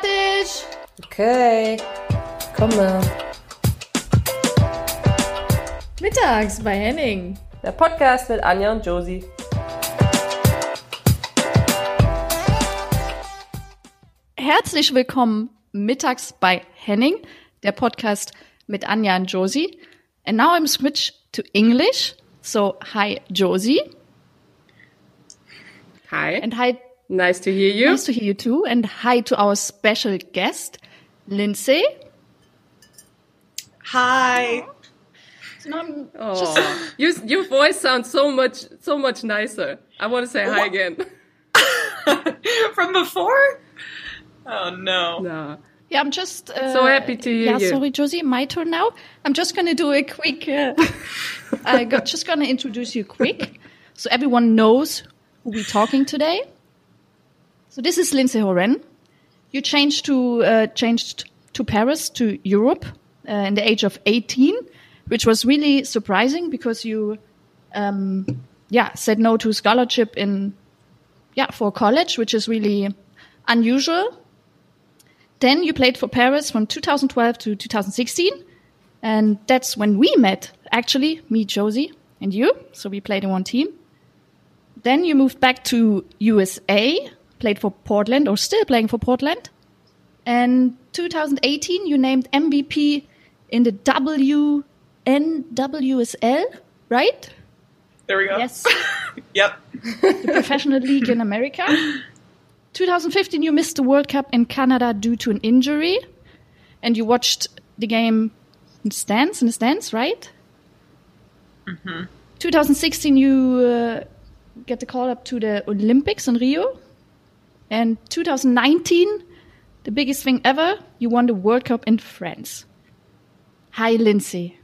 fertig! Okay, komme. Mittags bei Henning. Der Podcast mit Anja und Josie. Herzlich willkommen mittags bei Henning, der Podcast mit Anja und Josie. And now I'm switch to English. So, hi Josie. Hi. And hi, Nice to hear you. nice to hear you too. And hi to our special guest, Lindsey. Hi. So now I'm Oh, just you, your voice sounds so much so much nicer. I want to say hi again. From before? Oh no. no. Yeah, I'm just uh, So happy to hear yeah, you. sorry, Josi. My turn now. I'm just gonna do a quick. Uh, I got just gonna introduce you quick, so everyone knows who we're talking today. So this is Lindsey Horan. You changed to uh, changed to Paris to Europe uh, in the age of 18, which was really surprising because you, um, yeah, said no to scholarship in, yeah, for college, which is really unusual. Then you played for Paris from 2012 to 2016. And that's when we met, actually, me, Josi, and you. So we played in one team. Then you moved back to USA, played for Portland, or still playing for Portland. And 2018, you named MVP in the WNWSL, right? There we go. Yes. Yep. the professional league in America. 2015, you missed the World Cup in Canada due to an injury, and you watched the game in stands in the stands, right? Mm-hmm. 2016, you uh, get the call up to the Olympics in Rio, and 2019, the biggest thing ever, you won the World Cup in France. Hi, Lindsey.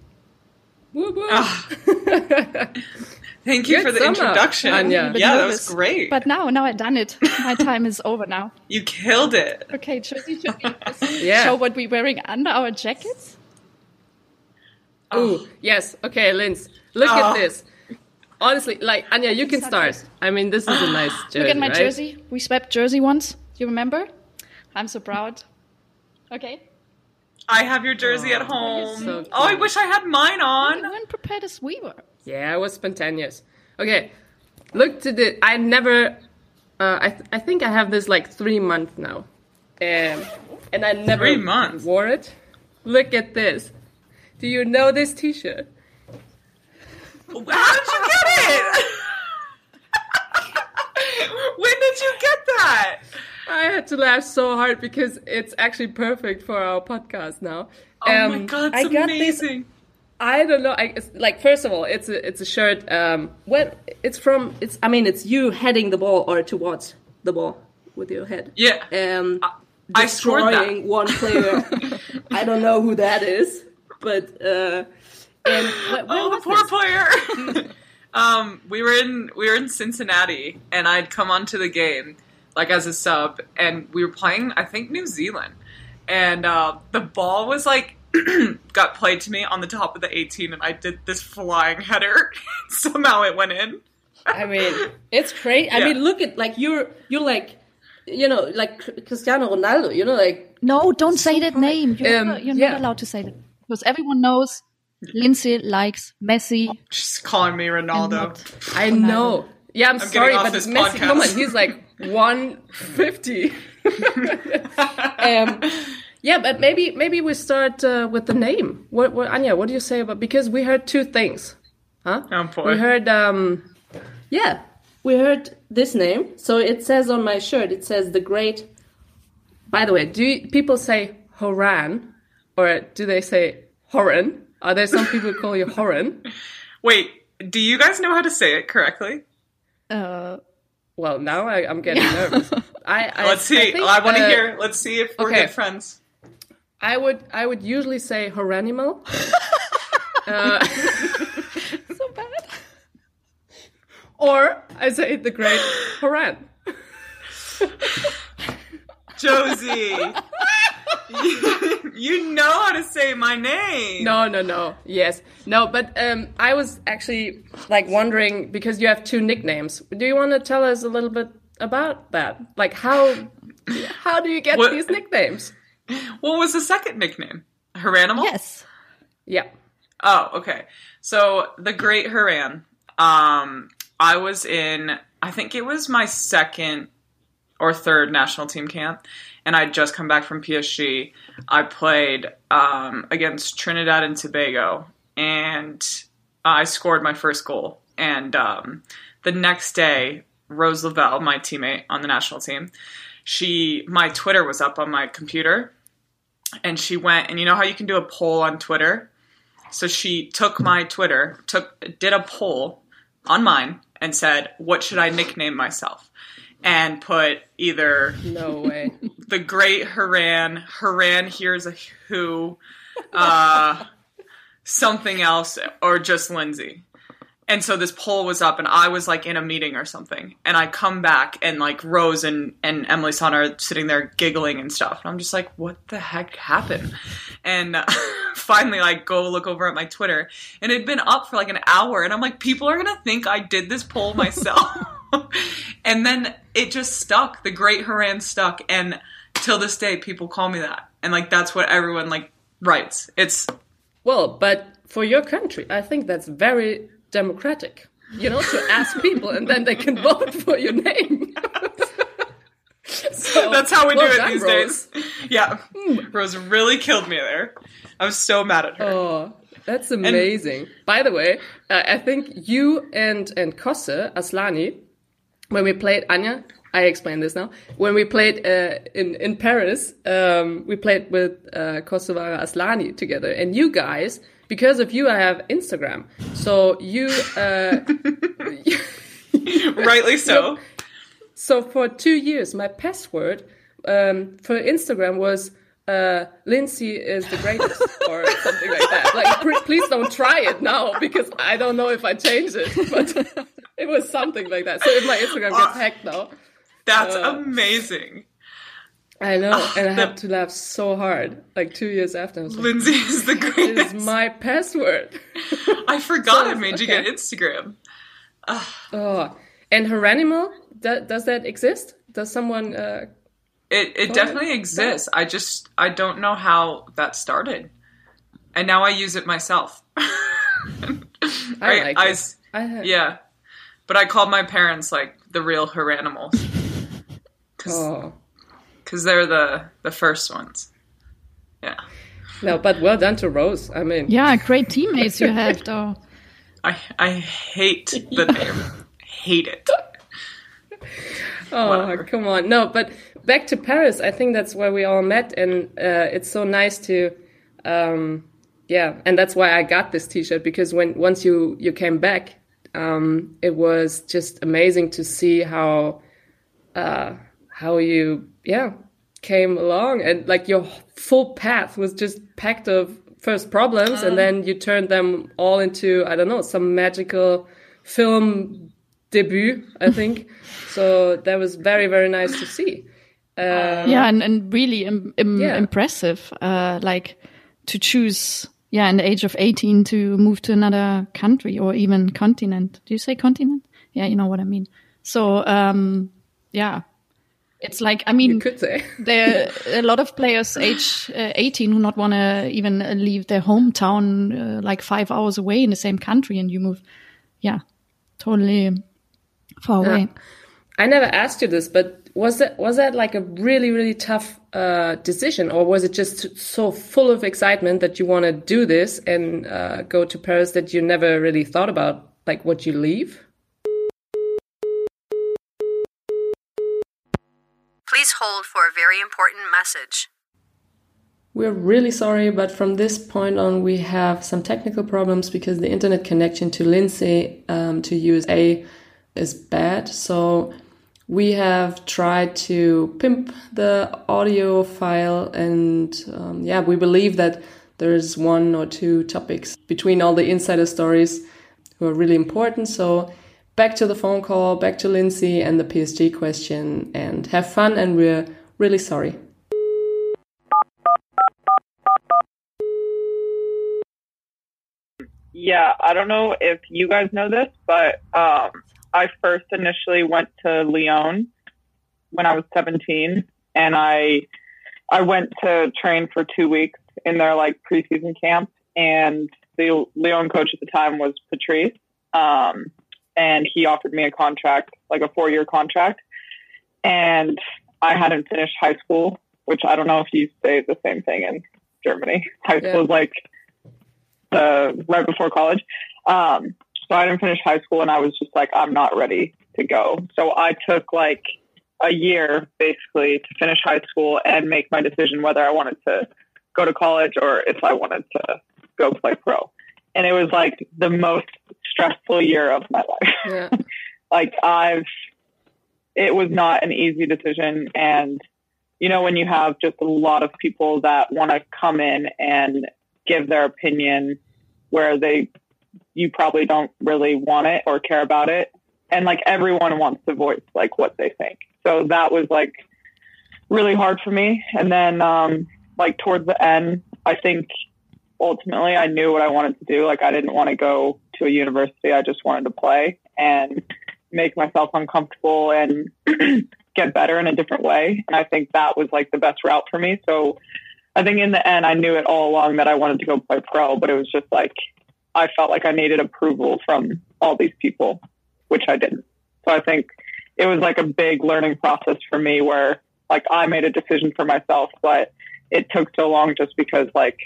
Woo woo. Ah. Thank you Good for the summer, introduction. Anja. Bit Yeah, that was great. But now, now I've done it. My time is over now. you killed it. Okay, Josi, should we Yeah. show what we're wearing under our jackets? Ooh, yes. Okay, Linz. Look Oh. at this. Honestly, like Anja, you can Start start. I mean, this is a nice jersey. Look at my right? jersey. We swept jersey once. You remember? I'm so proud. Okay. I have your jersey at home. so oh, I wish I had mine on. You weren't prepared as we were. Yeah, it was spontaneous. Okay, look to the. I never. Uh, I th- I think I have this like three months now, um, and I never Three months? wore it. Look at this. Do you know this T-shirt? How did you get it? when did you get that? I had to laugh so hard because it's actually perfect for our podcast now. Oh my Um, god, I it's this amazing. I don't know. I like first of all, it's a it's a shirt. Um, when it's from it's. I mean, it's you heading the ball or towards the ball with your head. Yeah. Um, I scored that. destroying one player. I don't know who that is, but uh, and wh- where Oh, the poor this? player. um, we were in we were in Cincinnati, and I'd come onto the game like as a sub, and we were playing I think New Zealand, and uh, the ball was like got played to me on the top of the 18, and I did this flying header. Somehow it went in. I mean, it's crazy. I mean, look at like you're you're like you know like Cristiano Ronaldo. You know, like No, don't say that name. You're, Um, not, you're yeah. not allowed to say that. Because everyone knows Lindsey likes Messi. Just calling me Ronaldo. not I Ronaldo. know. Yeah, I'm, getting sorry, but this Messi, podcast. come on, he's like 150. um, yeah, but maybe maybe we start uh, with the name. What, what, Anja? What do you say about? Because we heard two things, huh? Oh, boy. We heard, um, yeah, we heard this name. So it says on my shirt, it says the great. By the way, do you, people say Horan, or do they say Horan? Are there some people who call you Horan? Wait, do you guys know how to say it correctly? Uh, Well, now I, I'm getting nervous. I, I Let's see. I, think, want to uh, hear. Let's see if we're okay. good friends. I would I would usually say horanimal. uh, so bad. or I say the great Horan. Josi, you, you know how to say my name. No, no, no. Yes, no. But um, I was actually like wondering because you have two nicknames. Do you want to tell us a little bit about that? Like how How do you get What- these nicknames? What was the second nickname? Horanimal? Yes. Yeah. Oh, okay. So the Great Horan. Um, I was in. I think it was my second or third national team camp, and I'd just come back from PSG. I played um, against Trinidad and Tobago, and I scored my first goal. And um, the next day, Rose Lavelle, my teammate on the national team, she my Twitter was up on my computer, and she went and you know how you can do a poll on Twitter. So she took my Twitter, took did a poll on mine, and said, "What should I nickname myself?" And put either No way. the Great Horan, Haran here's a who, uh, something else, or just Lindsey. And so this poll was up, and I was like in a meeting or something, and I come back, and like Rose and and Emily Sonnett are sitting there giggling and stuff, and I'm just like, what the heck happened? And uh, finally, I go look over at my Twitter, and it had been up for like an hour, and I'm like, people are gonna think I did this poll myself. and then it just stuck. The Great Horan stuck, and till this day, people call me that, and like that's what everyone like writes. It's Well, but for your country, I think that's very democratic. You know, to ask people and then they can vote for your name. so, That's how we well do it done, these Rose. days. Yeah. Rose really killed me there. I was so mad at her. Oh, that's amazing. By the way, uh, I think you and and Kosse Asllani, when we played Anja, I explain this now. When we played uh, in in Paris, um, we played with uh, Kosovare Asllani together, and you guys, because of you, I have Instagram. So you, uh, Rightly so. so for two years, my password um, for Instagram was. Uh, Lindsey is the greatest, or something like that. Like, pr- please don't try it now because I don't know if I change it, but it was something like that. So if my Instagram gets hacked now, That's Uh, amazing. I know, and I the- have to laugh so hard. Like two years after, I was like, Lindsey is the "It is greatest. my password." I forgot I So, made you okay. get Instagram. Oh, and Horanimal, do- does that exist? Does someone? Uh, It it Oh, definitely yeah. exists. I just I don't know how that started, and now I use it myself. I like I it. I have, yeah, but I called my parents like the real Horanimals because Oh they're the the first ones. Yeah, no, but well done to Rose. I mean, Yeah, great teammates you have, though. I I hate the name, hate it. Oh, Whatever. come on. No, but back to Paris. I think that's where we all met, and uh, it's so nice to, um, yeah, and that's why I got this T-shirt because when once you you came back, um, it was just amazing to see how, uh, how you yeah came along and like your full path was just packed of first problems, and then you turned them all into I don't know some magical film debut, I think. so that was very, very nice to see. Um, yeah, and, and really Im- Im- Yeah. impressive. Uh, like to choose, yeah, in the age of 18 to move to another country or even continent. Do you say continent? Yeah, you know what I mean. So, um, yeah, it's like, I mean, you could say. there are a lot of players age uh, 18 who not want to even leave their hometown uh, like five hours away in the same country and you move yeah totally far away I never asked you this, but was that was that like a really, really tough uh, decision, or was it just so full of excitement that you want to do this and uh, go to Paris that you never really thought about like what you leave? Please hold for a very important message. We're really sorry, but from this point on, we have some technical problems because the internet connection to Lindsey um, to USA is bad. So we have tried to pimp the audio file, and um, yeah, we believe that there's one or two topics between all the insider stories who are really important. So back to the phone call, back to Lindsey and the PSG question, and have fun. And we're really sorry. Yeah, I don't know if you guys know this, but um, I first initially went to Lyon when I was 17, and I I went to train for two weeks in their like preseason camp, and the Lyon coach at the time was Patrice, um, and he offered me a contract, like a four year contract, and I hadn't finished high school, which I don't know if you say the same thing in Germany. High school Yeah. is like uh, right before college. Um, so I didn't finish high school, and I was just like, I'm not ready to go. So I took like a year basically to finish high school and make my decision whether I wanted to go to college or if I wanted to go play pro. And it was like the most stressful year of my life. Yeah. like I've, it was not an easy decision. And, you know, when you have just a lot of people that want to come in and give their opinion where they, you probably don't really want it or care about it. And like everyone wants to voice like what they think. So that was like really hard for me. And then, um, like towards the end, I think ultimately I knew what I wanted to do. Like I didn't want to go to a university. I just wanted to play and make myself uncomfortable and get better in a different way. And I think that was like the best route for me. So I think in the end, I knew it all along that I wanted to go play pro, but it was just like, I felt like I needed approval from all these people, which I didn't. So I think it was like a big learning process for me where like I made a decision for myself, but it took so long just because like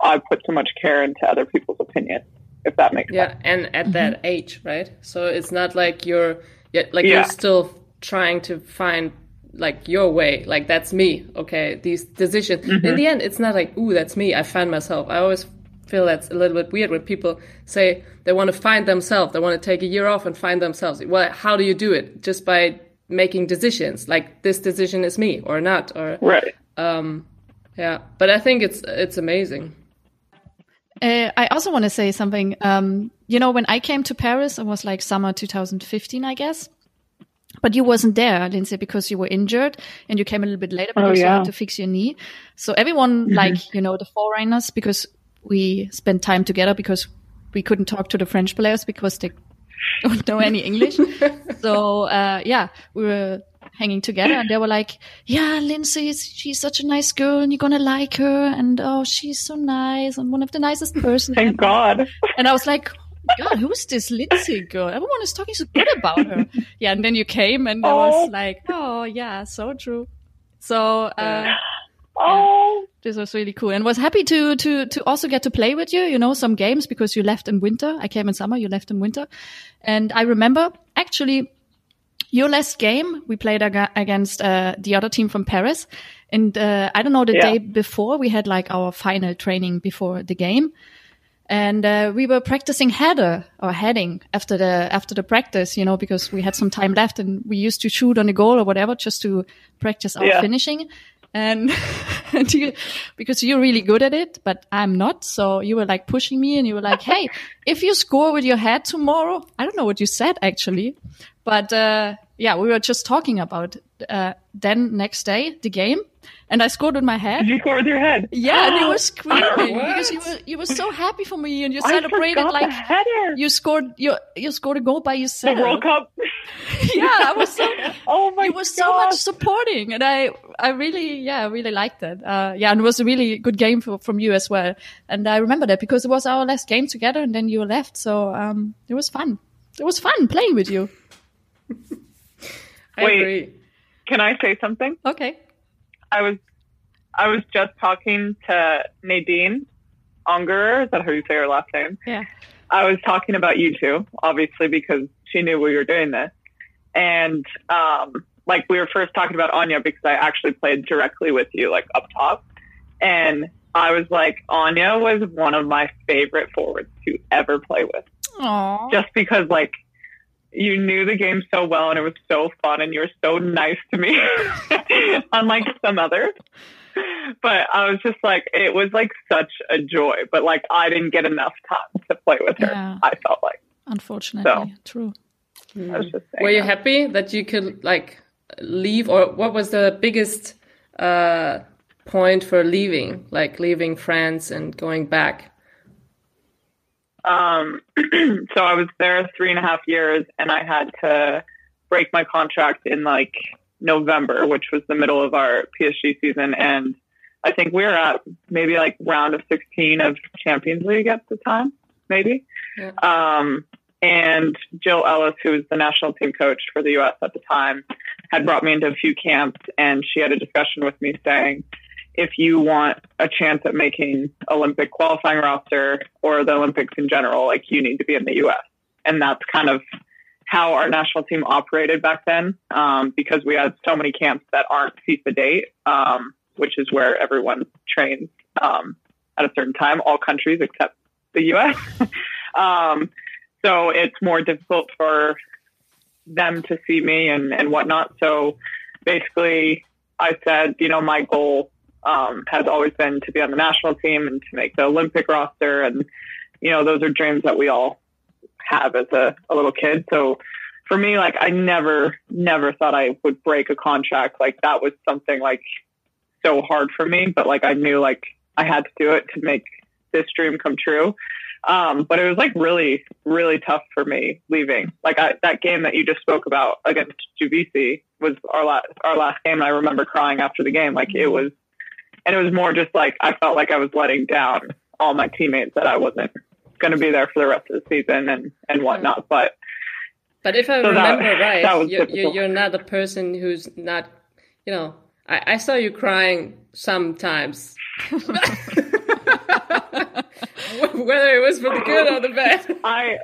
I put so much care into other people's opinion, if that makes Yeah, sense. and at mm-hmm. that age, right? So it's not like you're yeah, like Yeah. you're still trying to find like your way. Like that's me. Okay, these decisions. In mm-hmm. the end, it's not like ooh, that's me. I found myself. I always feel that's a little bit weird when people say they want to find themselves. They want to take a year off and find themselves. Well, how do you do it? Just by making decisions. Like this decision is me or not. Or Right. um, yeah. But I think it's it's amazing. Uh, I also want to say something. Um, you know, when I came to Paris, it was like summer 2015, I guess. But you wasn't there, Lindsey, because you were injured and you came a little bit later because you yeah. had to fix your knee. So everyone, like, you know, the foreigners, because we spent time together because we couldn't talk to the French players because they don't know any English. so, uh, yeah, we were hanging together and they were like, yeah, Lindsey, she's such a nice girl and you're going to like her. And oh, she's so nice and one of the nicest person. Thank God. And I was like, God, who's this Lindsey girl? Everyone is talking so good about her. Yeah, and then you came and I Oh. was like, oh yeah, so true. So uh, Oh, this was really cool, and was happy to to to also get to play with you. You know, some games because you left in winter. I came in summer, you left in winter, and I remember actually your last game we played aga- against uh, the other team from Paris, and uh, I don't know the Yeah. day before we had like our final training before the game, and uh, we were practicing header or heading after the after the practice, you know, because we had some time left and we used to shoot on a goal or whatever just to practice our Yeah. finishing. And, and you, because you're really good at it, but I'm not. So you were like pushing me and you were like, Hey, if you score with your head tomorrow, I don't know what you said actually, but, uh, yeah, we were just talking about, uh, then next day, the game and I scored with my head. did you score with your head? Yeah, and you were screaming because you were you were so happy for me, and you celebrated like you scored you you scored a goal by yourself. the. World Cup. Yeah, I was so Oh my you were God. so much supporting, and I I really yeah I really liked it. Uh, yeah, and it was a really good game for, from you as well. And I remember that because it was our last game together, and then you left, so um it was fun. It was fun playing with you. I Wait. agree. Can I say something? Okay. I was I was just talking to Nadine Angerer. Is that how you say her last name? Yeah. I was talking about you two, obviously, because she knew we were doing this. And um, like we were first talking about Anja because I actually played directly with you, like up top. And I was like, Anja was one of my favorite forwards to ever play with, Aww. just because like you knew the game so well and it was so fun and you were so nice to me, unlike some others. But I was just like, it was like such a joy. But like, I didn't get enough time to play with her. Yeah. I felt like. Unfortunately, so. true. I was just saying Were you that. happy that you could like leave, or what was the biggest uh, point for leaving, like leaving France and going back? Um, so I was there three and a half years, and I had to break my contract in like November, which was the middle of our PSG season, and I think we were at maybe like round of 16 of Champions League at the time, maybe. Yeah. Um, and Jill Ellis, who was the national team coach for the U.S. at the time, had brought me into a few camps, and she had a discussion with me saying, if you want a chance at making Olympic qualifying roster or the Olympics in general, like you need to be in the U.S. And that's kind of how our national team operated back then, um, because we had so many camps that aren't FIFA date, um, which is where everyone trains um, at a certain time, all countries except the U.S. so it's more difficult for them to see me and, and whatnot. So basically, I said, you know, my goal um, has always been to be on the national team and to make the Olympic roster. And, you know, those are dreams that we all have as a, a little kid. So for me, like, I never, never thought I would break a contract. Like, that was something like so hard for me, but like, I knew like I had to do it to make this dream come true. Um, but it was like really, really tough for me leaving. Like I, that game that you just spoke about against Juvisy was our last, our last game. And I remember crying after the game. Like it was, and it was more just like, I felt like I was letting down all my teammates that I wasn't going to be there for the rest of the season and, and whatnot. But, But if I So that- remember right, that you're, you're, you're not a person who's not, you know, I, I saw you crying sometimes. Whether it was for the good or the bad. I,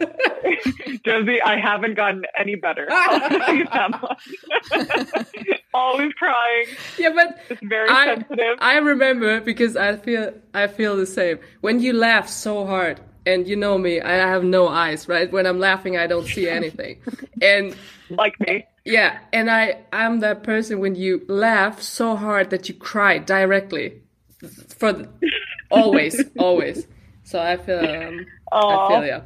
Josi, I haven't gotten any better. I'll tell you that much. Always crying, Yeah, but just very I, sensitive. I remember because I feel I feel the same. When you laugh so hard, and you know me, I have no eyes, right? When I'm laughing, I don't see anything. and like me. yeah, and I I'm that person when you laugh so hard that you cry directly, for the, always, always. So I feel um, I feel yeah,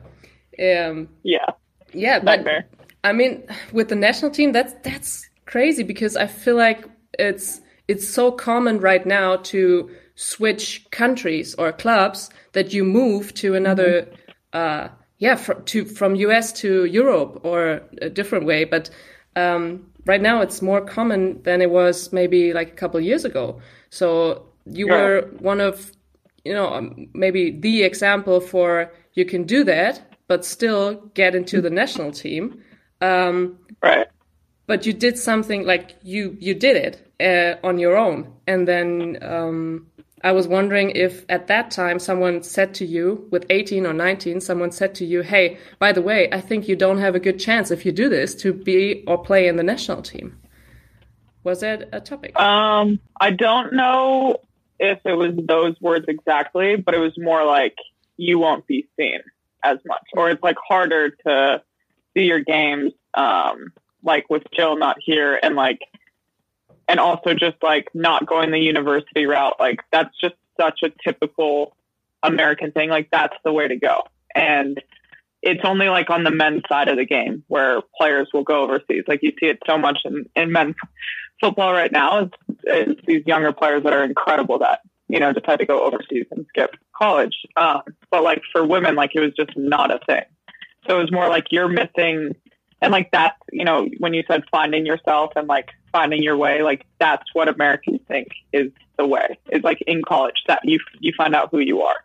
um, Yeah, yeah, but nightmare. I mean, with the national team, that's that's crazy because I feel like it's it's so common right now to switch countries or clubs that you move to another, uh, yeah, fr- to from US to Europe or a different way. But um, right now, it's more common than it was maybe like a couple of years ago. So you Yeah. were one of you know, um, maybe the example for you can do that, but still get into the national team. Um, Right. but you did something like you you did it uh, on your own, and then um, I was wondering if at that time someone said to you, with 18 or 19, someone said to you, "Hey, by the way, I think you don't have a good chance if you do this to be or play in the national team." Was that a topic? Um, I don't know if it was those words exactly, but it was more like you won't be seen as much, or it's like harder to see your games. Um, like with Jill not here, and like, and also just like not going the university route. Like that's just such a typical American thing. Like that's the way to go, and it's only like on the men's side of the game where players will go overseas. Like you see it so much in, in men's football right now is these younger players that are incredible that you know decide to go overseas and skip college. Um, but like for women, like it was just not a thing. So it was more like you're missing, and like that's you know when you said finding yourself and like finding your way, like that's what Americans think is the way. Is like in college that you you find out who you are.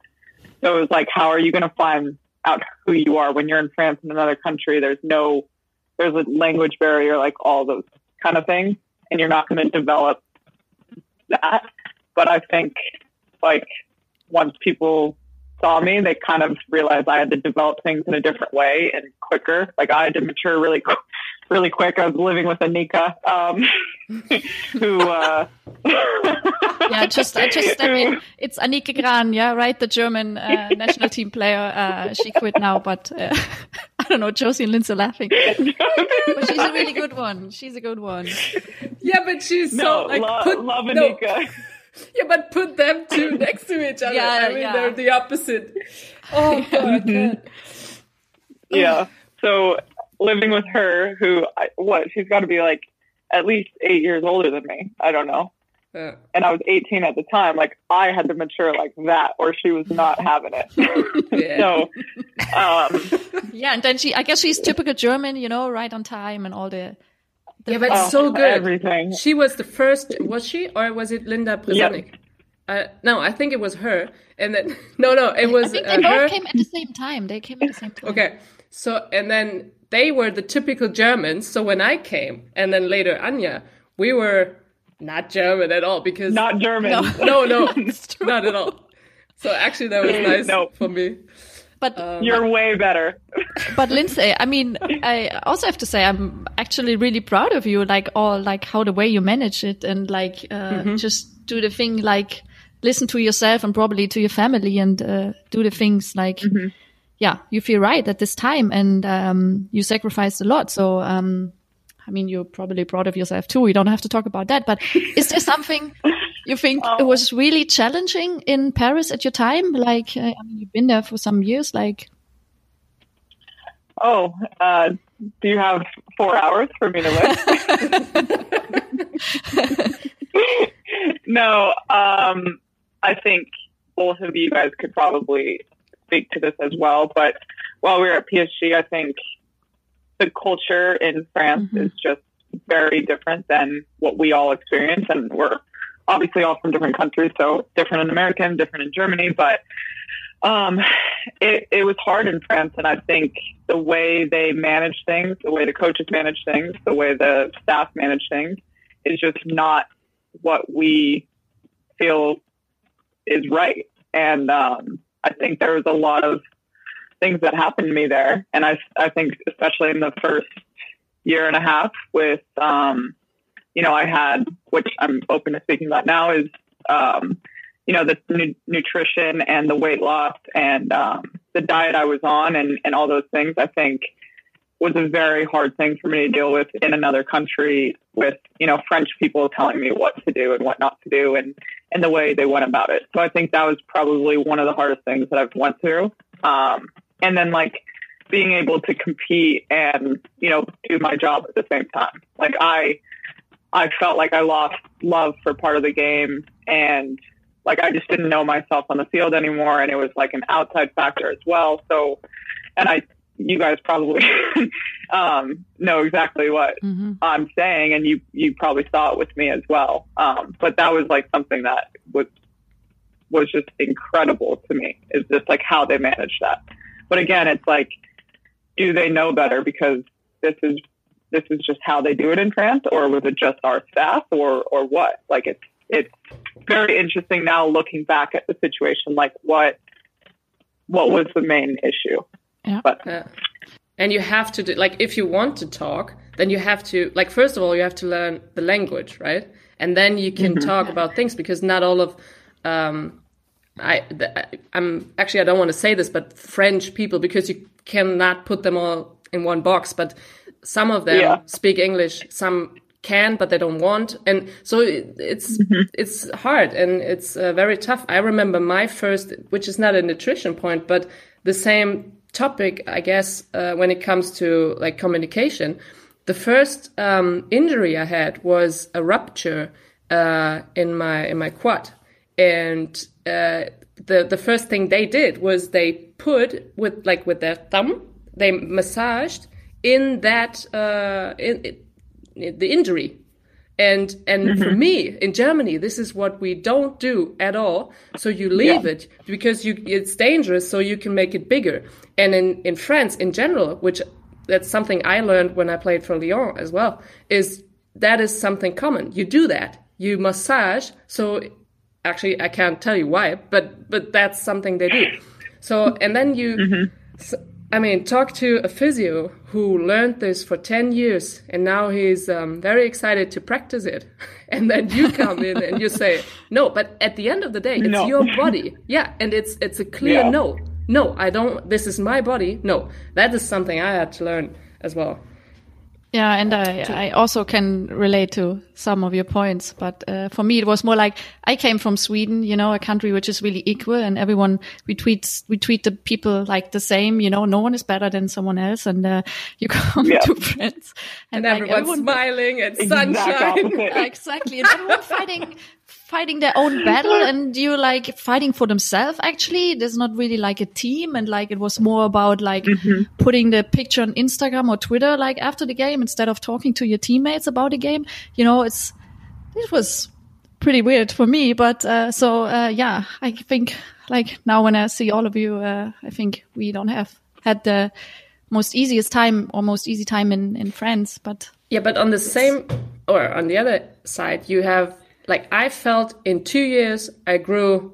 So it was like, how are you going to find out who you are when you're in France in another country? There's no, there's a language barrier, like all those kind of things, and you're not going to develop that. But I think, like, once people saw me, they kind of realized I had to develop things in a different way and quicker. Like I had to mature really, really quick. I was living with Annike, um, who, uh, Yeah, just I just step in. It's Annike Krahn, yeah, right, the German uh, national team player. Uh, she quit now, but uh, I don't know. Josi and Lindsey are laughing, but she's a really good one. She's a good one. yeah, but she's no, so like lo- put, love no, Annike. Yeah, but put them two next to each other. Yeah, I mean, yeah. they're the opposite. Oh god, I mm-hmm. yeah. So living with her, who I, what she's got to be like at least eight years older than me. I don't know. Uh, And I was 18 at the time. Like I had to mature like that, or she was not having it. yeah. so, um, Yeah, and then she, I guess she's typical German, you know, right on time and all the Yeah, but Oh, so good. Everything. She was the first, was she, or was it Linda Bresonik? Uh, no, I think it was her. And then no, no, it was. I was think uh, they both her. came at the same time. They came at the same time. Okay, so and then they were the typical Germans. So when I came, and then later Anja, we were not German at all because Not German. no, no, not at all. So actually, that was nice Nope. for me. But Um, You're way better. but Lindsey, I mean, I also have to say I'm actually really proud of you. Like all, like how the way you manage it, and like uh, Mm-hmm. just do the thing, like listen to yourself and probably to your family, and uh, do the things like, Mm-hmm. yeah, you feel right at this time, and um, you sacrificed a lot. So, um, I mean, you're probably proud of yourself too. We don't have to talk about that. But is there something you think it was really challenging in Paris at your time? Like, uh, I mean, you've been there for some years. Like, Oh, uh, do you have four hours for me to list? no, um, I think both of you guys could probably speak to this as well. But while we were at PSG, I think the culture in France Mhm. is just very different than what we all experience. And we're obviously all from different countries, so different in America and different in Germany. But um, it, it was hard in France, and I think the way they manage things, the way the coaches manage things, the way the staff manage things, is just not what we feel is right. And um, I think there was a lot of things that happened to me there, and I I think especially in the first year and a half with um, you know I had which I'm open to speaking about now is um, you know, the nu- nutrition and the weight loss and um, the diet I was on and, and all those things, I think was a very hard thing for me to deal with in another country with, you know, French people telling me what to do and what not to do and, and the way they went about it. So I think that was probably one of the hardest things that I've went through. Um, and then like being able to compete and, you know, do my job at the same time. Like I, I felt like I lost love for part of the game and like I just didn't know myself on the field anymore, and it was like an outside factor as well. So, and I, you guys probably um, know exactly what mhm. I'm saying, and you you probably saw it with me as well. Um, but that was like something that was was just incredible to me. Is just like how they manage that. But again, it's like, do they know better because this is this is just how they do it in France, or was it just our staff, or or what? Like it's it's very interesting now looking back at the situation. Like what what was the main issue? Yeah. But Yeah. And you have to do, like, if you want to talk, then you have to, like, first of all, you have to learn the language, right? And then you can talk about things because not all of, um, I, I'm actually, I don't want to say this, but French people, because you cannot put them all in one box, but some of them Yeah. speak English, some can, but they don't want. And so it, it's, it's hard and it's uh, very tough. I remember my first, which is not a nutrition point, but the same topic, I guess, uh, when it comes to like communication. The first um, injury I had was a rupture uh, in my in my quad, and uh, the the first thing they did was they put with like with their thumb, they massaged in that uh, in, in the injury and and for me in Germany, this is what we don't do at all. So you leave Yeah. it because you it's dangerous, so you can make it bigger. And in in France in general, which that's something I learned when I played for Lyon as well, is that is something common. You do that. You massage. So actually, I can't tell you why, but but that's something they do. So and then you. So, I mean, talk to a physio who learned this for 10 years and now he's um, very excited to practice it. And then you come in and you say, no, but at the end of the day, it's No. your body. Yeah. And it's, it's a clear Yeah. no. No, I don't, this is my body. No, that is something I had to learn as well. Yeah, and I, I also can relate to some of your points. But uh, for me, it was more like I came from Sweden, you know, a country which is really equal, and everyone we treat we treat the people like the same. You know, no one is better than someone else, and uh, you come Yeah. to France, And like, everyone's everyone- smiling and sunshine. Exactly, and everyone fighting fighting their own battle, and you like fighting for themselves. Actually, there's not really like a team, and like it was more about like putting the picture on Instagram or Twitter like after the game instead of talking to your teammates about the game. You know, it's it was pretty weird for me, but uh, so uh, yeah, I think like now when I see all of you, uh, I think we don't have had the most easiest time or most easy time in in France, but Yeah, but on the same or on the other side, you have like I felt in two years I grew.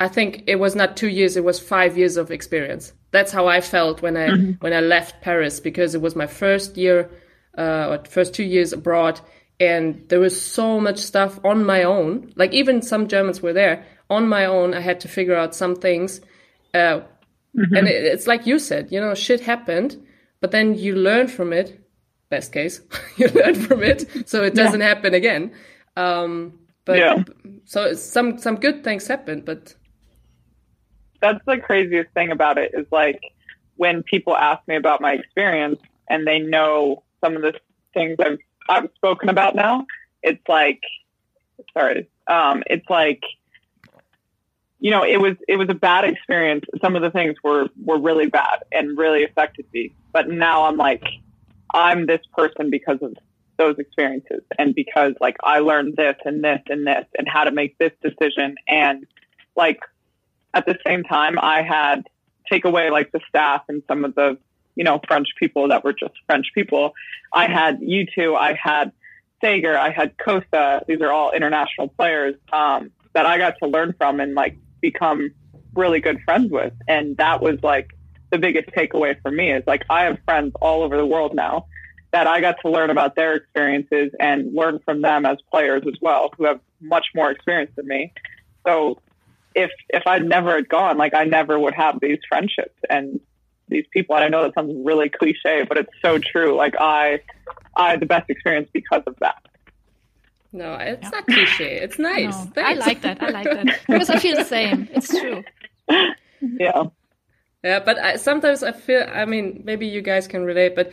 I think it was not two years; it was five years of experience. That's how I felt when I when I left Paris because it was my first year uh, or first two years abroad, and there was so much stuff on my own. Like even some Germans were there on my own. I had to figure out some things, uh, and it, it's like you said, you know, shit happened, but then you learn from it best case you learn from it so it doesn't happen again um but Yeah. so some some good things happened, but that's the craziest thing about it is like when people ask me about my experience and they know some of the things I've I've spoken about now, it's like sorry, um, it's like you know, it was it was a bad experience. Some of the things were were really bad and really affected me. But now I'm like, I'm this person because of those experiences and because like I learned this and this and this and how to make this decision and like at the same time I had take away like the staff and some of the you know French people that were just French people. I had you two, I had Sager, I had Costa. These are all international players um, that I got to learn from and like become really good friends with. And that was like the biggest takeaway for me is like I have friends all over the world now that I got to learn about their experiences and learn from them as players as well, who have much more experience than me. So if if I'd never had gone, like I never would have these friendships and these people. And I know that sounds really cliche, but it's so true. Like I I had the best experience because of that. no it's not cliche it's nice no, I like that. I like that because I feel the same. It's true. Yeah. yeah but I, sometimes i feel i mean maybe you guys can relate but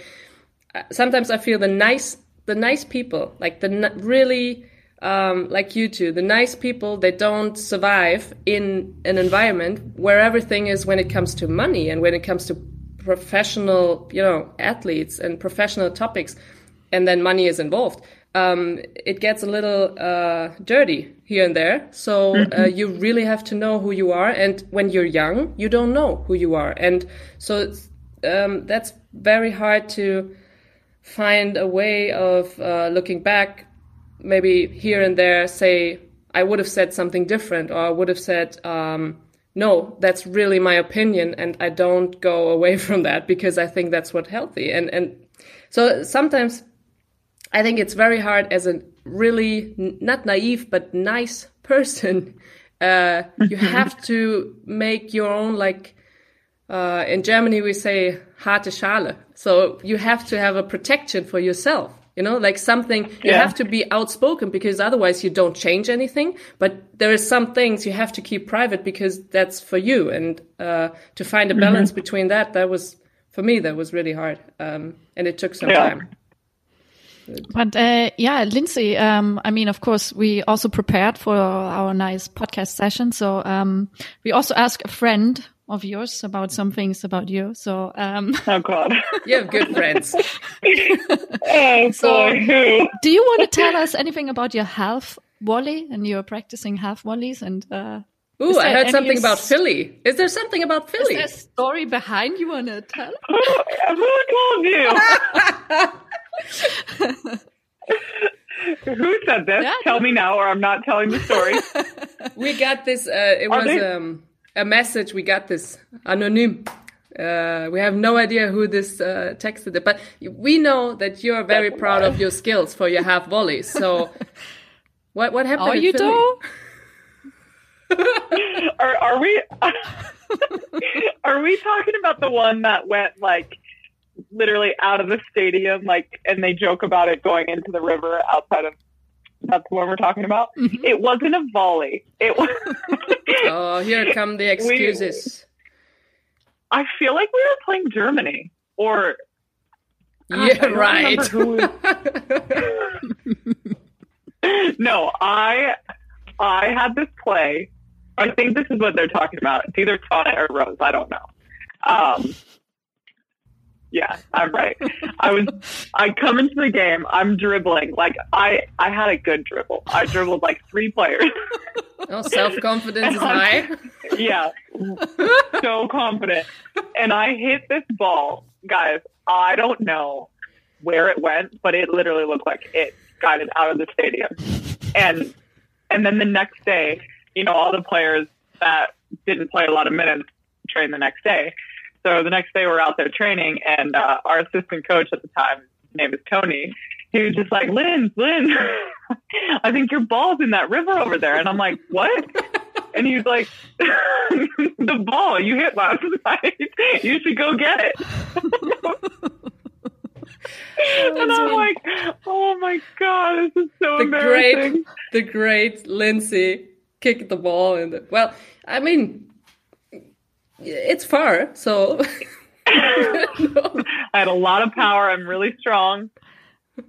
sometimes i feel the nice the nice people like the really um, like you two the nice people they don't survive in an environment where everything is when it comes to money and when it comes to professional you know athletes and professional topics and then money is involved. Um, it gets a little uh, dirty here and there. So uh, you really have to know who you are and when you're young you don't know who you are. And so it's, um, that's very hard to find a way of uh, looking back maybe here and there say i would have said something different or i would have said um, no that's really my opinion and i don't go away from that because i think that's what healthy and and so sometimes i think it's very hard as a really not naive but nice person uh, you have to make your own like uh, in Germany we say harte Schale. So you have to have a protection for yourself. You know, like something you Yeah. have to be outspoken because otherwise you don't change anything. But there are some things you have to keep private because that's for you. And uh, to find a balance between that, that was for me that was really hard, um, and it took some Yeah. time. But uh, yeah, Lindsey, um, I mean, of course, we also prepared for our nice podcast session. So um, we also asked a friend of yours about some things about you. So um, Oh God. You have good friends. oh boy. Who? do you want to tell us anything about your half volley and you're practicing half volleys and uh, Ooh, I heard any something about Philly. Is there something about is Philly? there a story behind you want to tell? Who told you? Who said this? Yeah. Tell me now, or I'm not telling the story. We got this. Uh, it Are was they- um, a message. We got this anonym. Uh, we have no idea who this uh, texted it, but we know that you're very proud of your skills for your half volleys. So, what what happened? Are you Philly? though? are, are we? are we talking about the one that went like literally out of the stadium, like, and they joke about it going into the river outside of? That's the one we're talking about. It wasn't a volley. It was. Oh, here come the excuses. I feel like we were playing Germany, or yeah, right. remember no, I I had this play. I think this is what they're talking about. It's either Tana or Rose. I don't know. Um, Yeah, I'm right. I was. I come into the game. I'm dribbling like I. I had a good dribble. I dribbled like three players. Oh, self confidence is high. yeah, so confident. And I hit this ball, guys. I don't know where it went, but it literally looked like it guided out of the stadium. And and then the next day, you know, all the players that didn't play a lot of minutes train the next day. So the next day we're out there training, and uh, our assistant coach at the time, his name is Tony. He was just like, Lynn, Lynn, I think your ball's in that river over there. And I'm like, what? And he's like, the ball you hit last night. You should go get it. and I'm like, oh my God, this is so The embarrassing. great, the great Lindsey kicked the ball in the. Well, I mean, it's far, so. I had a lot of power. I'm really strong.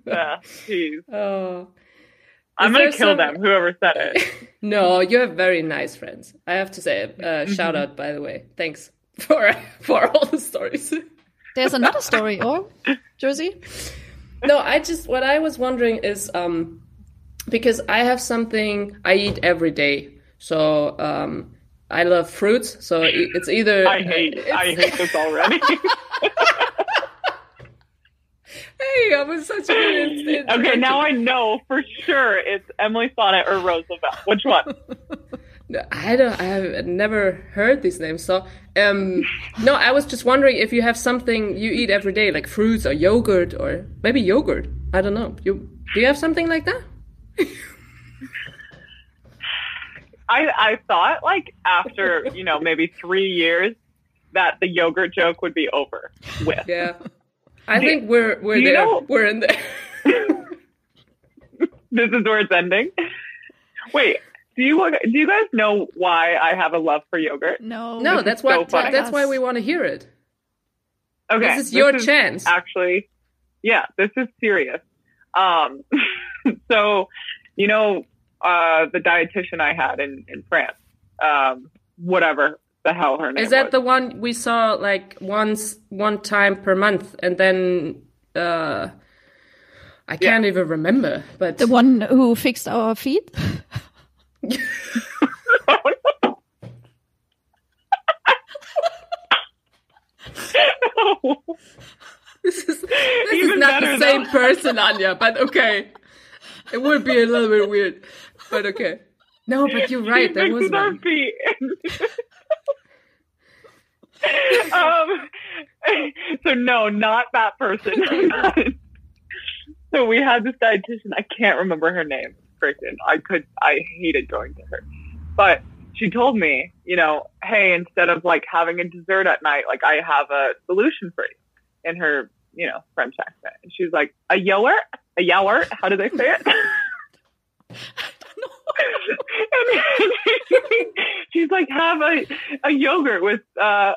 Yeah, jeez. Oh. I'm gonna kill some- them. Whoever said it. No, you have very nice friends. I have to say, uh, shout out by the way. Thanks for for all the stories. There's another story, or Jersey? no, I just what I was wondering is um because I have something I eat every day. So um I love fruits, so it's either I hate. I hate this already. Hey, I was such a good okay, now I know for sure it's Emily Sonnett or Rose Lavelle. Which one? I don't. I have never heard these names. So, um, no, I was just wondering if you have something you eat every day, like fruits or yogurt, or maybe yogurt. I don't know. You do you have something like that? I I thought like after you know maybe three years that the yogurt joke would be over with. Yeah, I think we're we're do there. know- We're in there. This is where it's ending. Wait, do you do you guys know why I have a love for yogurt? No. no, is that's so what. that's why we want to hear it. Okay, This is your chance. Actually, yeah, this is serious. Um, so, you know, uh, the dietitian I had in in France, um, whatever the hell her name Is that was. the one we saw like once one time per month, and then uh, I can't even remember. But The one who fixed our feet? This is, this is not the same though. person, Anja, but okay. It would be a little bit weird, but okay. No, but you're right. He There was fixes our one. feet. um, so no, not that person. so we had this dietitian. I can't remember her name. Kristen. I could. I hated going to her, but she told me, you know, hey, instead of like having a dessert at night, like I have a solution for you. In her, you know, French accent, and she's like, a yogurt, a yogurt. How do they say it? and she's like, have a, a yogurt with uh,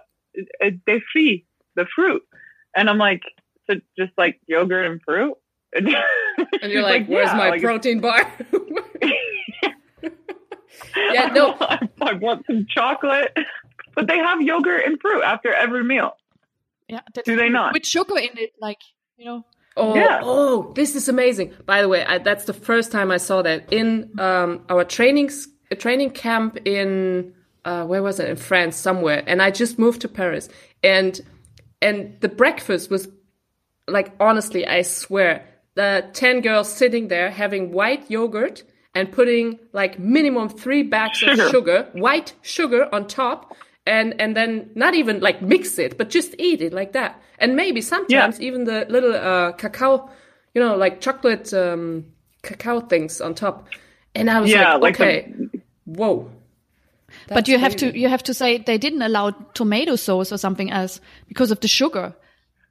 a des fruits, the fruit. And I'm like, so just like yogurt and fruit? And, And you're like, "Where's yeah, my like, protein bar?" yeah, no. I, I want some chocolate. But they have yogurt and fruit after every meal. Yeah. Do they not? With sugar in it, like, you know. Oh, Yeah. oh, this is amazing. By the way, I, that's the first time I saw that in um, our trainings, a training camp in uh, where was it in France somewhere, and I just moved to Paris, and and the breakfast was like honestly, I swear, the ten girls sitting there having white yogurt and putting like minimum three bags of sugar, white sugar on top. And and then not even like mix it, but just eat it like that. And maybe sometimes even the little uh, cacao, you know, like chocolate um, cacao things on top. And I was Yeah, like, like the- okay, whoa. but you have crazy. to you have to say they didn't allow tomato sauce or something else because of the sugar.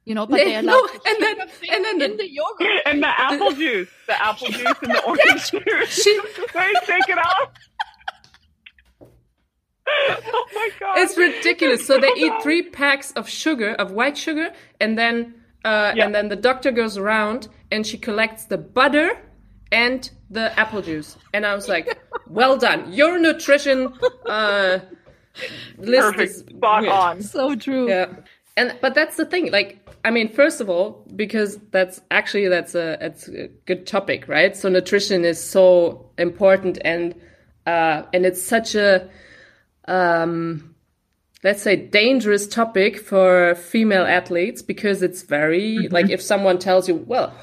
You know, but Yeah, they allowed no, the and then- and then the- in the yogurt. And the apple juice, the apple juice and the orange juice. She- they take it off. oh my god! It's ridiculous. So they eat three packs of sugar, of white sugar, and then uh, Yeah. and then the doctor goes around and she collects the butter and the apple juice. And I was like, "Well done, your nutrition uh, list Perfect, is spot weird. on. So true. Yeah, and but that's the thing. Like I mean, first of all, because that's actually that's a that's a good topic, right? So nutrition is so important, and uh, and it's such a um, let's say dangerous topic for female athletes because it's very like if someone tells you, well,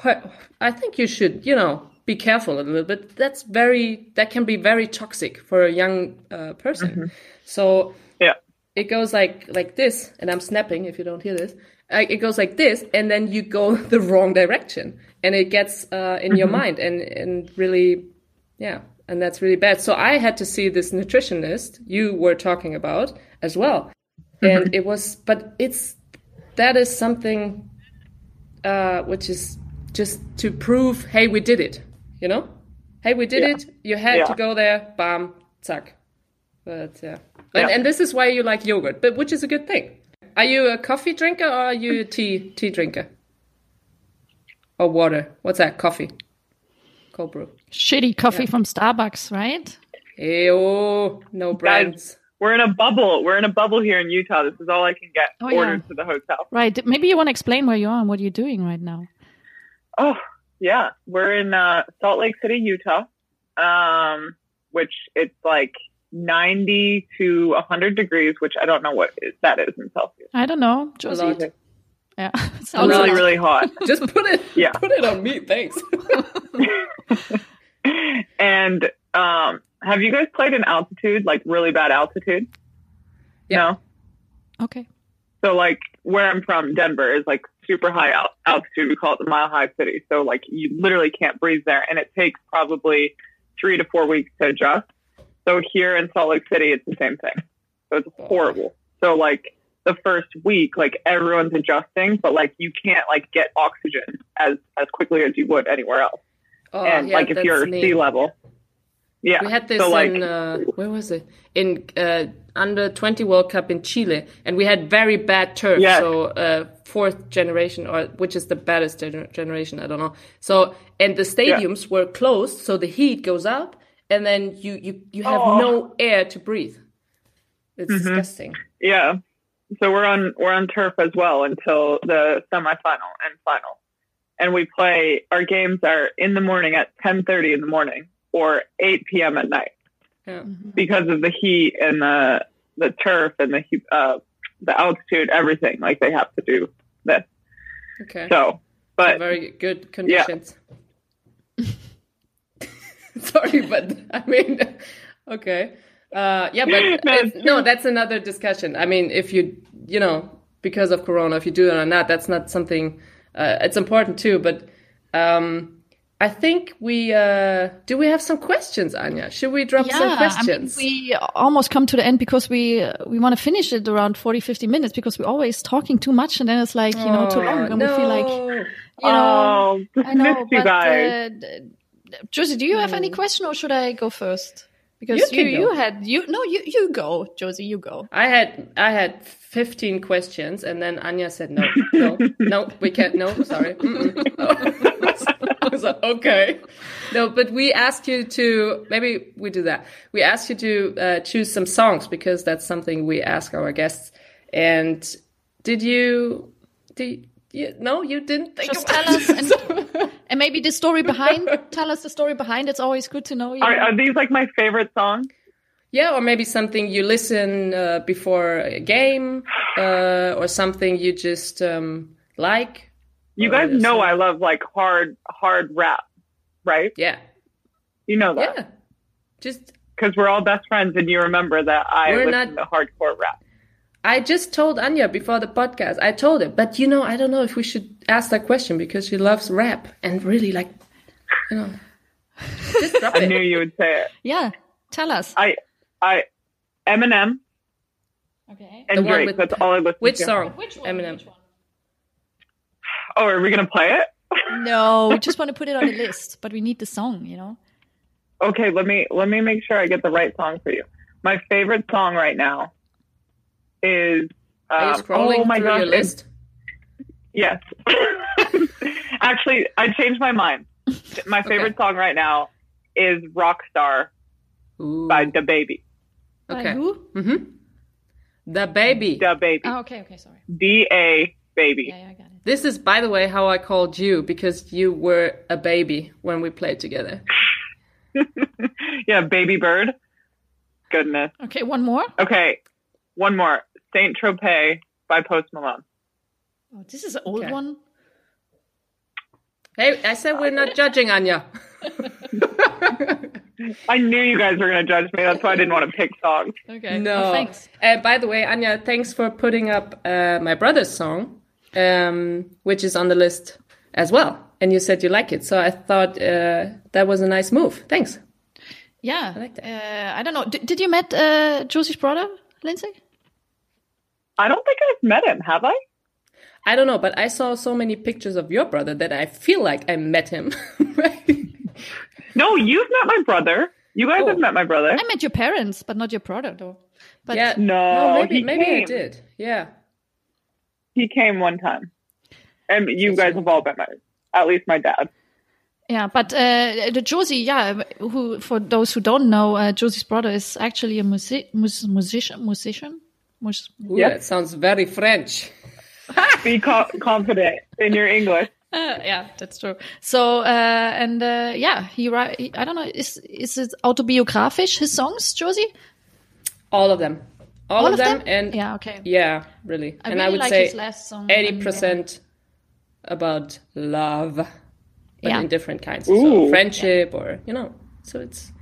I think you should, you know, be careful a little bit. That's very that can be very toxic for a young uh, person. So Yeah. it goes like like this, and I'm snapping if you don't hear this. It goes like this, and then you go the wrong direction, and it gets uh, in your mind, and and really, yeah, and that's really bad. So I had to see this nutritionist you were talking about as well, and it was, but it's that is something uh, which is just to prove, hey, we did it, you know, hey, we did Yeah. it. You had Yeah. to go there, bam, zack. But yeah. And, Yeah. and this is why you like yogurt, but which is a good thing. Are you a coffee drinker or are you a tea tea drinker? Or water? What's that? Coffee. Cold brew. Shitty coffee from Starbucks, right? Ew, no brands. We're in a bubble. We're in a bubble here in Utah. This is all I can get Oh, yeah. ordered to the hotel. Right. Maybe you want to explain where you are and what you're doing right now. Oh, yeah. We're in uh, Salt Lake City, Utah, um, which it's like 90 to 100 degrees, which I don't know what is, that is in Celsius. I don't know. A Josi. Yeah. Sounds really, really hot. Just put it Yeah. put it on me, thanks. and um, have you guys played in altitude, like really bad altitude? Yeah. No. Okay. So like where I'm from, Denver is like super high al- altitude. We call it the mile high city. So like you literally can't breathe there, and it takes probably three to four weeks to adjust. So here in Salt Lake City, it's the same thing. So it's horrible. So like the first week, like everyone's adjusting, but like you can't like get oxygen as as quickly as you would anywhere else. Oh, and yeah, like if you're neat. sea level, yeah. We had this so like in uh, where was it? In uh, under twenty World Cup in Chile, and we had very bad turf. Yes. So uh, fourth generation, or which is the baddest gener- generation? I don't know. So and the stadiums were closed, so the heat goes up, and then you you you have Oh. no air to breathe. It's disgusting. Yeah. So we're on we're on turf as well until the semifinal and final. And we play our games are in the morning at ten thirty in the morning or eight PM at night Yeah. because of the heat and the the turf and the uh, the altitude, everything. Like they have to do this. Okay. So, but very good conditions. Sorry, but I mean, okay, uh, yeah, but No, if- no, that's another discussion. I mean, if you, you know, because of Corona, if you do it or not, that's not something. Uh, it's important too, but um, I think we uh, do. We have some questions, Anja. Should we drop some I mean, questions? we almost come to the end because we uh, we want to finish it around 40, 50 minutes because we're always talking too much and then it's like, you know, too long and we feel like, you know, oh, I know, but, guys. Uh, d- d- Josi, do you have any question or should I go first? Because You you, you, had, you, no, you, you go, Josi, you go. I had I had fifteen questions, and then Anja said no, no, no, we can't. No, sorry. Mm-mm. I was like, okay, no, but we asked you to maybe we do that. We asked you to uh, choose some songs because that's something we ask our guests. And did you? Did you? No, you didn't think Just about tell us and, and maybe the story behind, tell us the story behind. It's always good to know. You Are, know? are these like my favorite songs? Yeah, or maybe something you listen uh, before a game, uh, or something you just um, like. You Oh, guys yes, know sir. I love like hard hard rap, right? Yeah, You know that. yeah. Just because we're all best friends, and you remember that I We're listen not- to hardcore rap. I just told Anja before the podcast. I told her, but you know, I don't know if we should ask that question because she loves rap and really like, you know, just drop I it. knew you would say it. yeah, tell us. I, I, Eminem Okay. and The one Drake. with- that's all I listen Which to. song? Which one? Eminem. Which one? Oh, are we gonna play it? No, we just want to put it on the list, but we need the song, you know. Okay, let me let me make sure I get the right song for you. My favorite song right now is. Are you um, scrolling oh my through gosh! your list? Yes. Actually, I changed my mind. My favorite song right now is "Rockstar" Ooh. by the Baby. By Okay. who? Mm-hmm. The baby. The Baby. Oh, okay, okay, sorry. D A Baby. Yeah, yeah, I got it. This is, by the way, how I called you because you were a baby when we played together. yeah, Baby Bird. Goodness. Okay, one more. Okay, one more. Saint Tropez by Post Malone. Oh, this is an old Okay. one. Hey, I said we're not judging Anja. I knew you guys were going to judge me. That's why I didn't want to pick songs. Okay. No. Oh, thanks. Uh, by the way, Anja, thanks for putting up uh, my brother's song, um, which is on the list as well. And you said you like it, so I thought uh, that was a nice move. Thanks. Yeah. I, like that. Uh, I don't know. Did, did you met uh, Josi's brother, Lindsey? I don't think I've met him, have I? I don't know, but I saw so many pictures of your brother that I feel like I met him. right? No, you've met my brother. You guys Oh. have met my brother. I met your parents, but not your brother, though. But yeah, No, maybe he maybe I did. Yeah. He came one time. And you guys have all been my, at least my dad. Yeah, but uh, the Josi, yeah, who for those who don't know, uh, Josi's brother is actually a music, mus- musician, musician. Mus- Ooh, Yep. that sounds very French. Be co- confident in your English. Uh, yeah, that's true. So, uh, and uh, yeah, he write. He, I don't know. Is is it autobiographisch? His songs, Josi? All of them. All, All of them, and yeah, okay. yeah, really. I and really I would like say his last song. eighty percent about love, but Yeah. in different kinds. Ooh. So friendship, or you know. So it's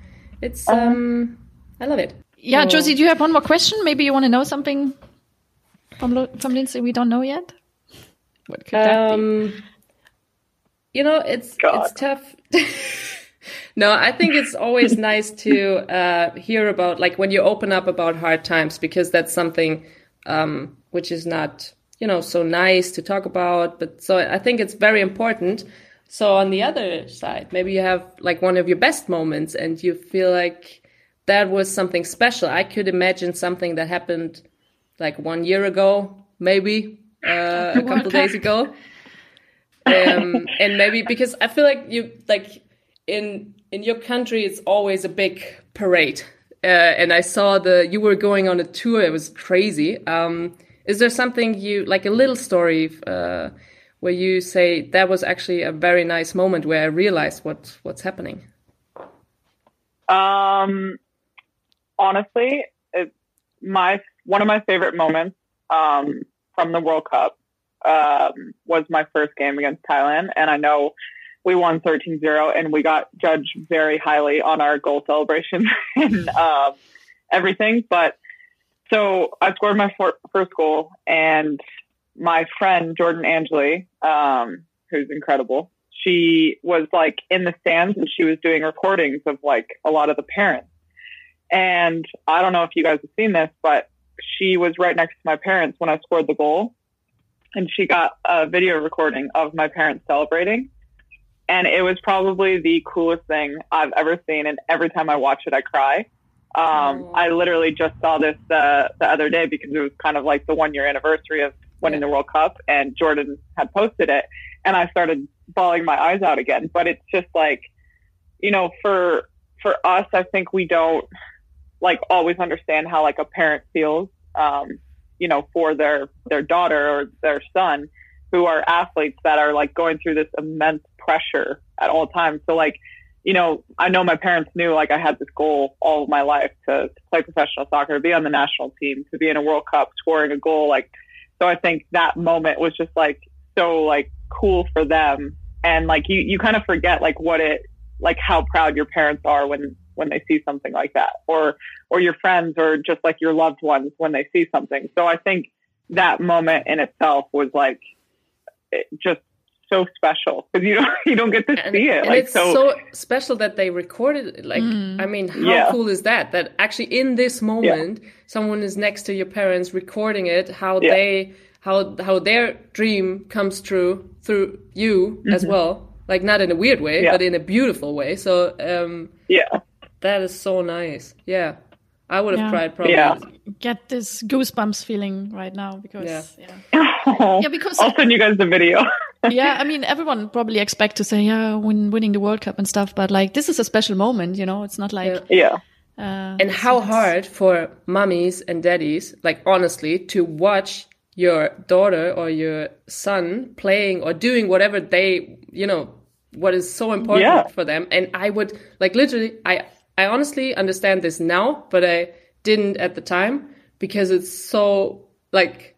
it's um, I love it. Yeah, So- Josi, do you have one more question? Maybe you want to know something from Lo- from Lindsey we don't know yet. What could that be? Um, you know, it's God. it's tough. no, I think it's always nice to uh, hear about like when you open up about hard times because that's something um, which is not you know so nice to talk about. But so I think it's very important. So on the other side, maybe you have like one of your best moments and you feel like that was something special. I could imagine something that happened like one year ago, maybe uh, a couple days ago um, and maybe because I feel like you like in in your country it's always a big parade. Uh, and I saw the you were going on a tour. It was crazy. Um, is there something you like a little story uh, where you say that was actually a very nice moment where I realized what what's happening? Um, honestly, it's my one of my favorite moments um, from the World Cup um, was my first game against Thailand, and I know we won 13-0 and we got judged very highly on our goal celebration and um, everything. But so I scored my for- first goal, and my friend Jordan Angeli, um, who's incredible, she was like in the stands and she was doing recordings of like a lot of the parents. And I don't know if you guys have seen this, but she was right next to my parents when I scored the goal. And she got a video recording of my parents celebrating. And it was probably the coolest thing I've ever seen. And every time I watch it, I cry. Um. I literally just saw this uh, the other day because it was kind of like the one year anniversary of winning Yeah. the World Cup, and Jordan had posted it, and I started bawling my eyes out again. But it's just like, you know, for for us, I think we don't like always understand how like a parent feels, um, you know, for their their daughter or their son who are athletes that are like going through this immense pressure at all times. So like, you know, I know my parents knew like I had this goal all of my life to, to play professional soccer, to be on the national team, to be in a World Cup, scoring a goal. Like, so I think that moment was just like so like cool for them. And like you, you kind of forget like what it, like how proud your parents are when, when they see something like that or, or your friends or just like your loved ones when they see something. So I think that moment in itself was like it, just so special because you don't, you don't get to And, see it. and like it's so, special that they recorded it. Like, Mm. I mean, how Yeah. cool is that? That actually in this moment, someone is next to your parents recording it. How Yeah. they, how how their dream comes true through you as well. Like not in a weird way, Mm-hmm. Yeah. but in a beautiful way. So um, yeah. That is so nice. Yeah, I would have Yeah. cried probably. Yeah. Get this goosebumps feeling right now because Yeah. yeah, yeah, because I'll send you guys the video. yeah, I mean, everyone probably expect to say, yeah, when winning the World Cup and stuff, but like, this is a special moment, you know, it's not like, yeah. uh, And how hard for mummies and daddies, like honestly, to watch your daughter or your son playing or doing whatever they, you know, what is so important Yeah. for them. And I would like literally, I, I honestly understand this now, but I didn't at the time because it's so like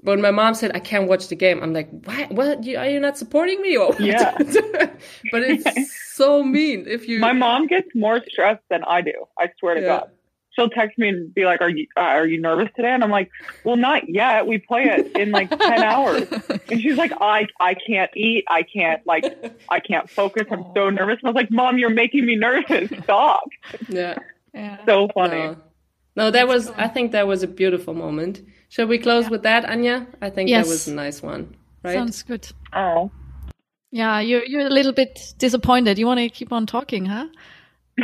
when my mom said I can't watch the game, I'm like, why? What? You, are you not supporting me? Or what?" Yeah. but it's so mean if you. My mom gets more stressed than I do. I swear to Yeah. God. She'll text me and be like, "Are you uh, are you nervous today?" And I'm like, "Well, not yet. We play it in like ten hours." And she's like, "I I can't eat. I can't like I can't focus. I'm so nervous." And I was like, "Mom, you're making me nervous. Stop." yeah. Yeah. So funny. No. No, that was. I think that was a beautiful moment. Shall we close with that, Anja? I think Yes. that was a nice one, right? Sounds good. Oh, Yeah, you're you're a little bit disappointed. You want to keep on talking, huh?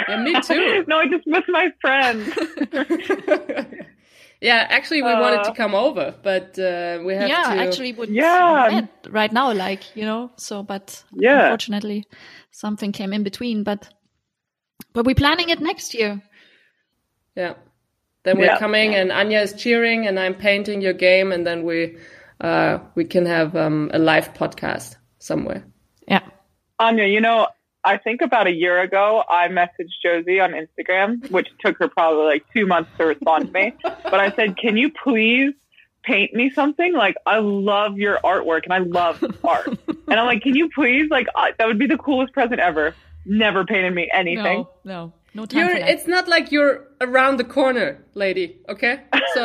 Yeah, me too. no, I just miss my friend. yeah, actually, we wanted to Uh, come over, but uh, we have yeah, to. actually would Yeah. met right now, like you know. So, but Yeah. unfortunately, something came in between. But but we're planning it next year. Yeah. Then we're Yeah. coming, and Anja is cheering, and I'm painting your game, and then we uh, we can have um, a live podcast somewhere. Yeah. Anja, you know, I think about a year ago, I messaged Josi on Instagram, which took her probably like two months to respond to me. But I said, can you please paint me something? Like, I love your artwork and I love art. And I'm like, can you please? Like, that would be the coolest present ever. Never painted me anything. No, no, no time You're, for that. it's not like you're around the corner, lady. Okay, so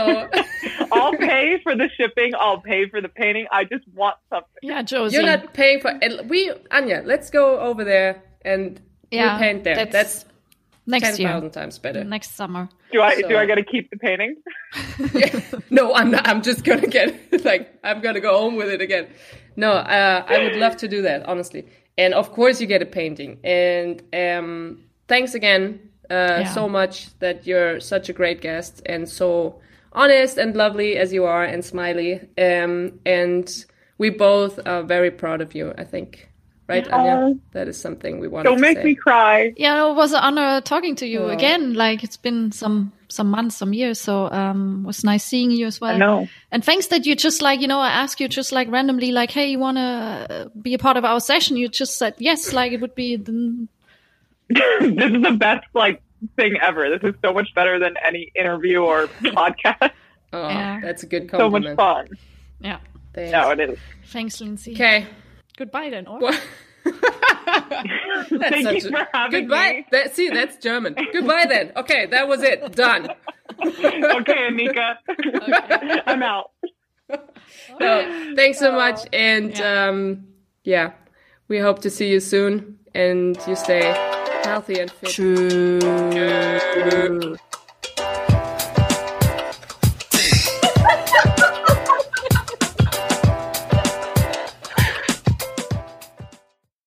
I'll pay for the shipping. I'll pay for the painting. I just want something. yeah, Josi. you're not paying for. and We Anja, let's go over there and Yeah, we paint there. that's That's, next ten year, thousand times better. next summer. Do I do I get to keep the painting? no, I'm not. I'm just gonna get like I'm gonna go home with it again. No, uh, I would love to do that honestly. And of course, you get a painting. And um, thanks again uh, so much that you're such a great guest and so honest and lovely as you are and smiley. Um, and we both are very proud of you. I think, right, Anja? That is something we wanted Don't to make say. me cry. Yeah, it was an honor talking to you Oh. again. Like it's been some some months, some years. So um, it was nice seeing you as well. I know. And thanks that you just like, you know, I asked you just like randomly, like, hey, you want to be a part of our session? You just said yes, like it would be the, this is the best like thing ever. This is so much better than any interview or podcast. Oh, Yeah. that's a good so much compliment. fun. yeah. Thanks. No, it is. Thanks, Lindsey. Okay. Goodbye then. Or? That's Thank you such for having Goodbye. me. That, see, that's German. Goodbye then. Okay, that was it. Done. okay, Anika. I'm out. No, thanks so much. And Yeah. um, yeah, we hope to see you soon and you stay healthy and fit. True.